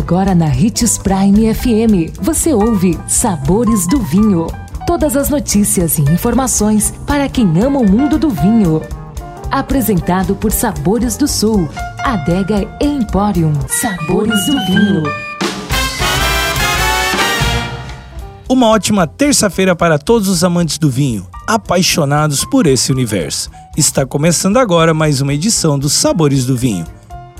Agora na Ritz Prime FM, você ouve Sabores do Vinho. Todas as notícias e informações para quem ama o mundo do vinho. Apresentado por Sabores do Sul, Adega Emporium. Sabores do Vinho. Uma ótima terça-feira para todos os amantes do vinho, apaixonados por esse universo. Está começando agora mais uma edição dos Sabores do Vinho.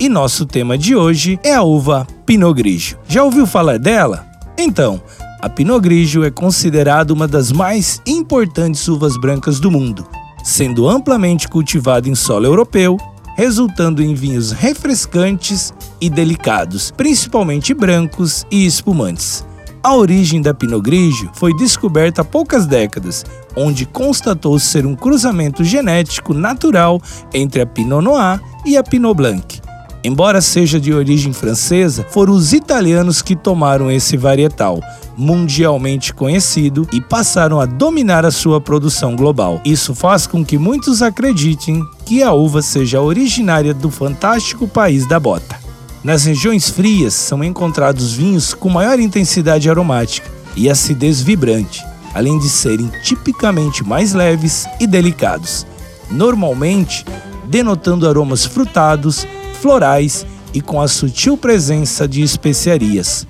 E nosso tema de hoje é a uva Pinot Grigio. Já ouviu falar dela? Então, a Pinot Grigio é considerada uma das mais importantes uvas brancas do mundo, sendo amplamente cultivada em solo europeu, resultando em vinhos refrescantes e delicados, principalmente brancos e espumantes. A origem da Pinot Grigio foi descoberta há poucas décadas, onde constatou ser um cruzamento genético natural entre a Pinot Noir e a Pinot Blanc. Embora seja de origem francesa, foram os italianos que tomaram esse varietal, mundialmente conhecido, e passaram a dominar a sua produção global. Isso faz com que muitos acreditem que a uva seja originária do fantástico país da bota. Nas regiões frias são encontrados vinhos com maior intensidade aromática e acidez vibrante, além de serem tipicamente mais leves e delicados, normalmente denotando aromas frutados, florais e com a sutil presença de especiarias.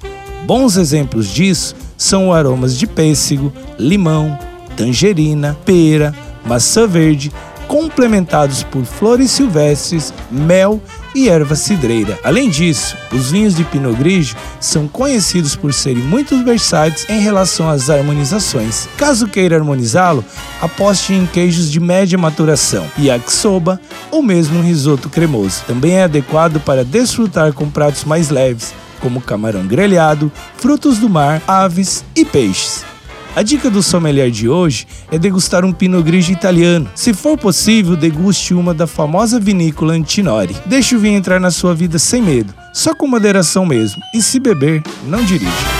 Bons exemplos disso são aromas de pêssego, limão, tangerina, pera, maçã verde, complementados por flores silvestres, mel e erva cidreira. Além disso, os vinhos de Pinot Grigio são conhecidos por serem muito versáteis em relação às harmonizações. Caso queira harmonizá-lo, aposte em queijos de média maturação, yakisoba ou mesmo um risoto cremoso. Também é adequado para desfrutar com pratos mais leves, como camarão grelhado, frutos do mar, aves e peixes. A dica do sommelier de hoje é degustar um Pinot Grigio italiano. Se for possível, deguste uma da famosa vinícola Antinori. Deixe o vinho entrar na sua vida sem medo, só com moderação mesmo. E se beber, não dirija.